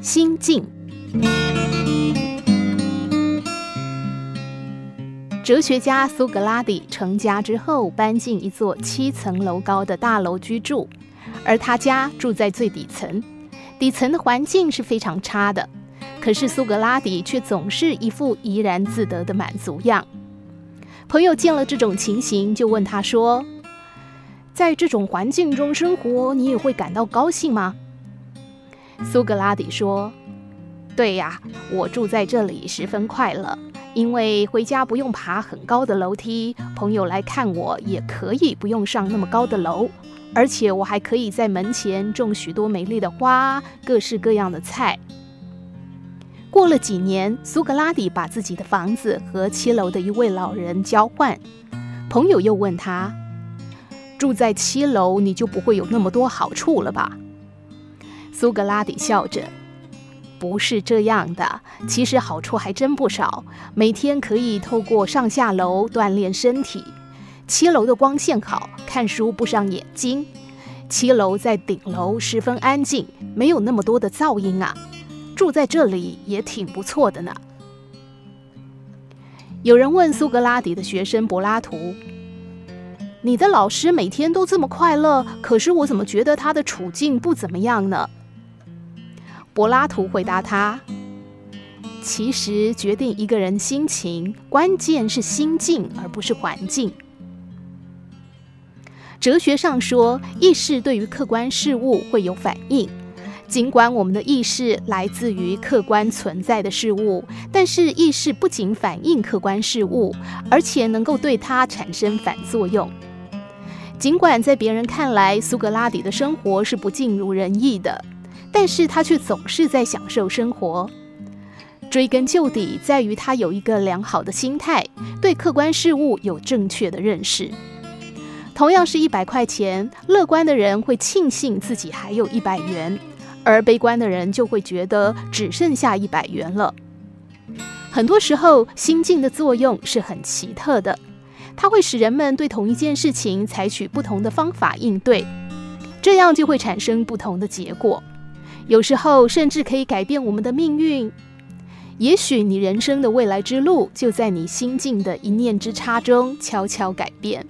心境。哲学家苏格拉底成家之后，搬进一座七层楼高的大楼居住，而他家住在最底层，底层的环境是非常差的。可是苏格拉底却总是一副怡然自得的满足样。朋友见了这种情形，就问他说：“在这种环境中生活，你也会感到高兴吗？”苏格拉底说：“对呀，我住在这里十分快乐，因为回家不用爬很高的楼梯，朋友来看我也可以不用上那么高的楼，而且我还可以在门前种许多美丽的花，各式各样的菜。”过了几年，苏格拉底把自己的房子和七楼的一位老人交换。朋友又问他：“住在七楼，你就不会有那么多好处了吧？”苏格拉底笑着：“不是这样的，其实好处还真不少。每天可以透过上下楼锻炼身体。七楼的光线好，看书不伤眼睛。七楼在顶楼十分安静，没有那么多的噪音啊。”住在这里也挺不错的呢。有人问苏格拉底的学生柏拉图：“你的老师每天都这么快乐，可是我怎么觉得他的处境不怎么样呢？”柏拉图回答他：“其实决定一个人心情，关键是心境，而不是环境。哲学上说，意识对于客观事物会有反应。”尽管我们的意识来自于客观存在的事物，但是意识不仅反映客观事物，而且能够对它产生反作用。尽管在别人看来，苏格拉底的生活是不尽如人意的，但是他却总是在享受生活。追根究底，在于他有一个良好的心态，对客观事物有正确的认识。同样是一百块钱，乐观的人会庆幸自己还有一百元。而悲观的人就会觉得只剩下一百元了。很多时候，心境的作用是很奇特的，它会使人们对同一件事情采取不同的方法应对，这样就会产生不同的结果。有时候甚至可以改变我们的命运。也许你人生的未来之路就在你心境的一念之差中悄悄改变。